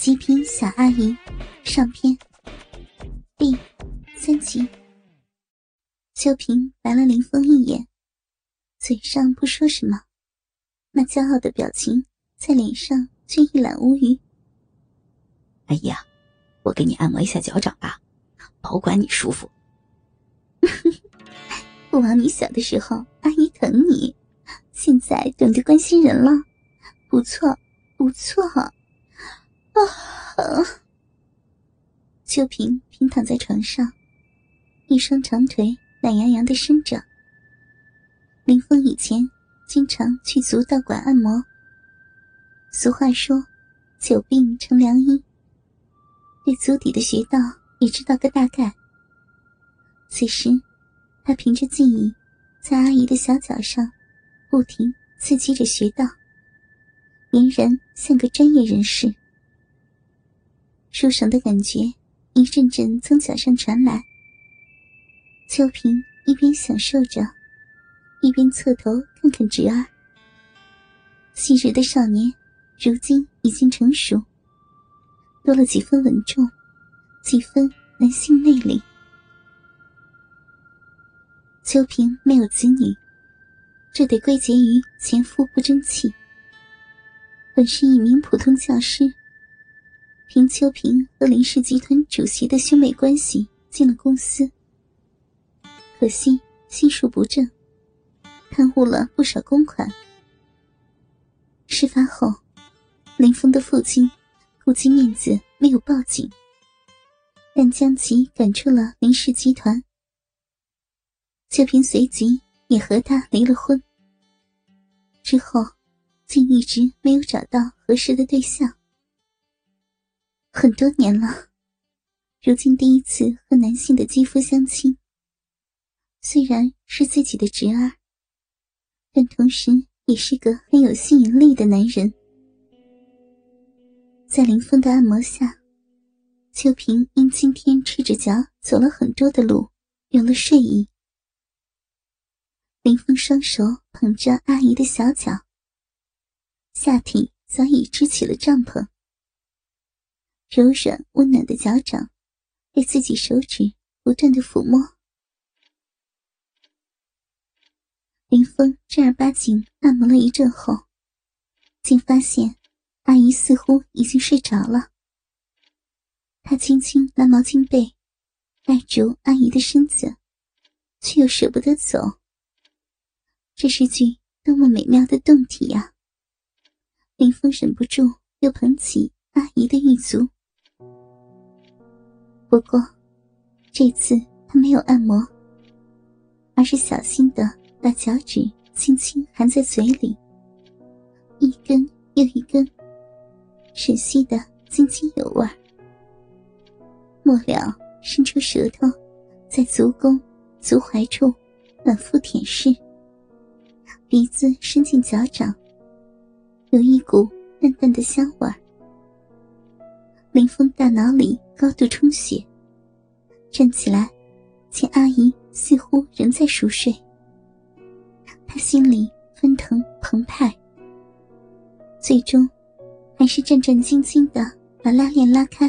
极品小阿姨上篇第三集。秋萍白了林峰一眼，嘴上不说什么，那骄傲的表情在脸上却一览无余。哎呀，我给你按摩一下脚掌吧，保管你舒服。不枉你小的时候阿姨疼你，现在懂得关心人了，不错不错。啊！秋萍平躺在床上，一双长腿懒洋洋的伸着。林峰以前经常去足道馆按摩。俗话说：“久病成良医。”对足底的穴道也知道个大概。此时，他凭着记忆，在阿姨的小脚上不停刺激着穴道，俨然像个专业人士。舒爽的感觉一阵阵从脚上传来，秋萍一边享受着，一边侧头看看侄儿。昔日的少年，如今已经成熟，多了几分稳重，几分男性魅力。秋萍没有子女，这得归结于前夫不争气。本是一名普通教师。凭秋萍和林氏集团主席的兄妹关系进了公司，可惜心术不正，贪污了不少公款。事发后，林峰的父亲顾及面子没有报警，但将其赶出了林氏集团。秋萍随即也和他离了婚，之后竟一直没有找到合适的对象。很多年了，如今第一次和男性的肌肤相亲。虽然是自己的侄儿，但同时也是个很有吸引力的男人。在林峰的按摩下，秋萍因今天赤着脚走了很多的路，有了睡意。林峰双手捧着阿姨的小脚，下体早已支起了帐篷。柔软温暖的脚掌，被自己手指不断的抚摸。林峰正儿八经按摩了一阵后，竟发现阿姨似乎已经睡着了。他轻轻拿毛巾被盖住阿姨的身子，却又舍不得走。这是句多么美妙的动体呀！林峰忍不住又捧起阿姨的玉足。不过，这次他没有按摩，而是小心的把脚趾轻轻含在嘴里，一根又一根，吮吸的津津有味。末了，伸出舌头，在足弓、足踝处反复舔舐，鼻子伸进脚掌，有一股淡淡的香味儿。林峰大脑里高度充血，站起来，见阿姨似乎仍在熟睡。他心里翻腾澎湃，最终还是战战兢兢的把拉链拉开，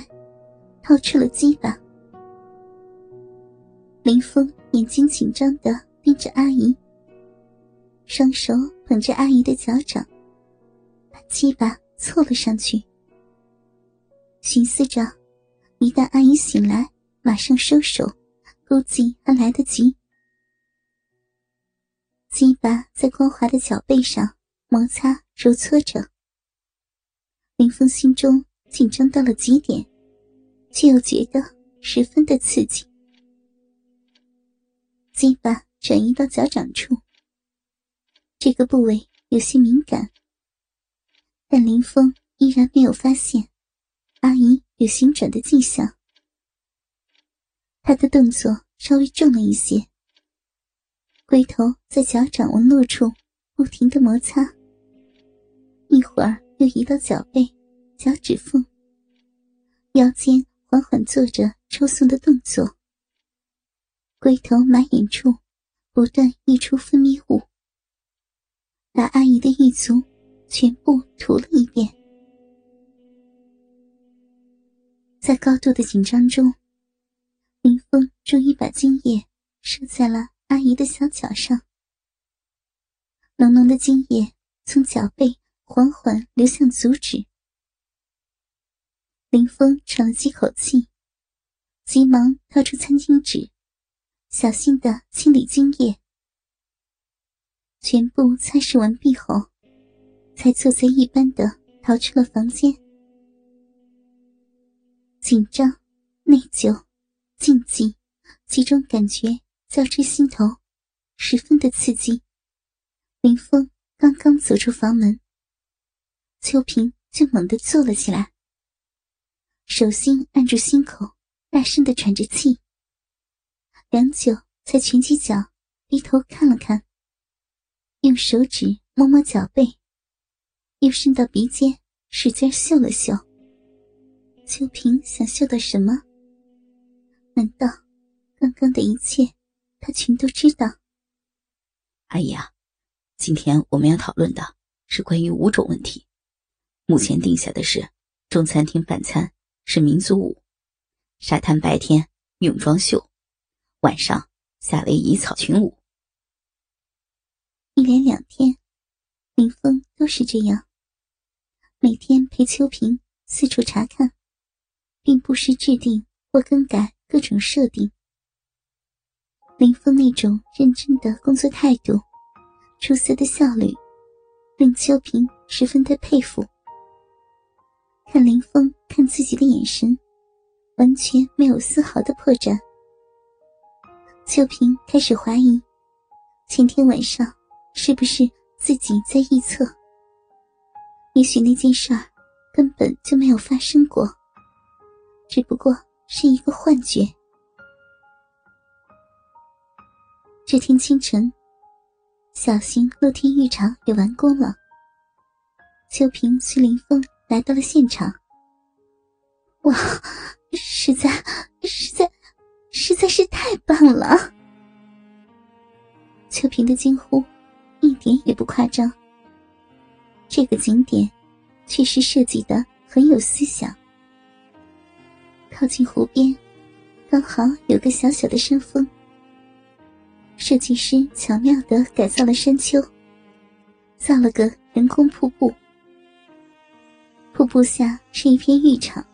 掏出了鸡巴。林峰眼睛紧张的盯着阿姨，双手捧着阿姨的脚掌，把鸡巴凑了上去。寻思着，一旦阿姨醒来，马上收手，估计还来得及。鸡巴在光滑的脚背上摩擦揉搓着，林峰心中紧张到了极点，却又觉得十分的刺激。鸡巴转移到脚掌处，这个部位有些敏感，但林峰依然没有发现。阿姨有醒转的迹象，她的动作稍微重了一些，龟头在脚掌纹路处不停的摩擦，一会儿又移到脚背、脚趾缝，腰间缓缓做着抽送的动作，龟头满眼处不断溢出分泌物，把阿姨的玉足全部涂了一遍。在高度的紧张中，林峰终于把精液射在了阿姨的小脚上。浓浓的精液从脚背缓缓流向足趾。林峰喘了几口气，急忙掏出餐巾纸，小心的清理精液。全部擦拭完毕后，才作贼一般的逃出了房间。紧张、内疚、禁忌，几种感觉交织心头，十分的刺激。林峰刚刚走出房门，秋萍就猛地坐了起来，手心按住心口，大声的喘着气。良久，才蜷起脚，低头看了看，用手指摸摸脚背，又伸到鼻尖，使劲嗅了嗅。秋萍想嗅到什么？难道刚刚的一切，他全都知道？阿姨啊，今天我们要讨论的是关于五种问题。目前定下的是，中餐厅饭餐是民族舞，沙滩白天泳装秀，晚上夏威夷草裙舞。一连两天，林峰都是这样，每天陪秋萍四处查看。并不时制定或更改各种设定。林峰那种认真的工作态度、出色的效率，令秋萍十分的佩服。看林峰看自己的眼神，完全没有丝毫的破绽。秋萍开始怀疑，前天晚上是不是自己在臆测？也许那件事儿根本就没有发生过。只不过是一个幻觉。这天清晨，小型露天浴场也完工了。秋萍随林峰来到了现场。哇，实在、实在、实在是太棒了！秋萍的惊呼一点也不夸张。这个景点确实设计的很有思想。靠近湖边，刚好有个小小的山峰。设计师巧妙的改造了山丘，造了个人工瀑布。瀑布下是一片浴场，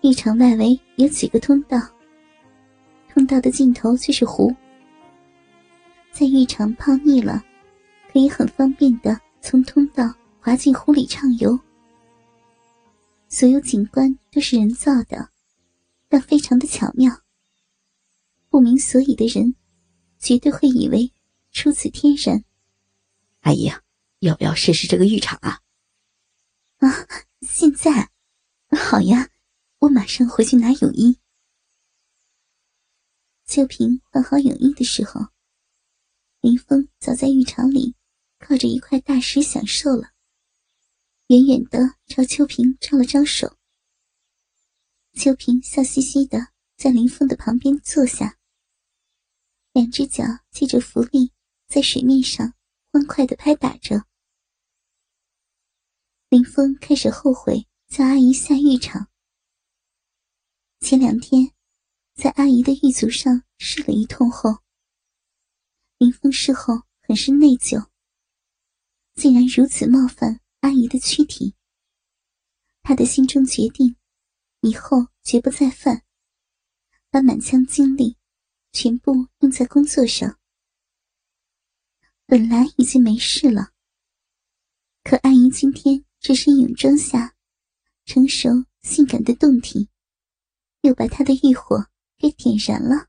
浴场外围有几个通道，通道的尽头就是湖。在浴场泡腻了，可以很方便的从通道滑进湖里畅游。所有景观都是人造的，但非常的巧妙。不明所以的人，绝对会以为出自天然。阿姨啊，要不要试试这个浴场啊？啊，现在？好呀，我马上回去拿泳衣。秋萍换好泳衣的时候，林峰早在浴场里靠着一块大石享受了。远远的朝秋萍招了招手，秋萍笑嘻嘻的在林峰的旁边坐下，两只脚借着浮力在水面上欢快的拍打着。林峰开始后悔叫阿姨下浴场。前两天在阿姨的浴足上试了一通后，林峰事后很是内疚，竟然如此冒犯。阿姨的躯体，他的心中决定，以后绝不再犯，把满腔精力全部用在工作上。本来已经没事了，可阿姨今天这身泳装下，成熟性感的胴体，又把他的欲火给点燃了。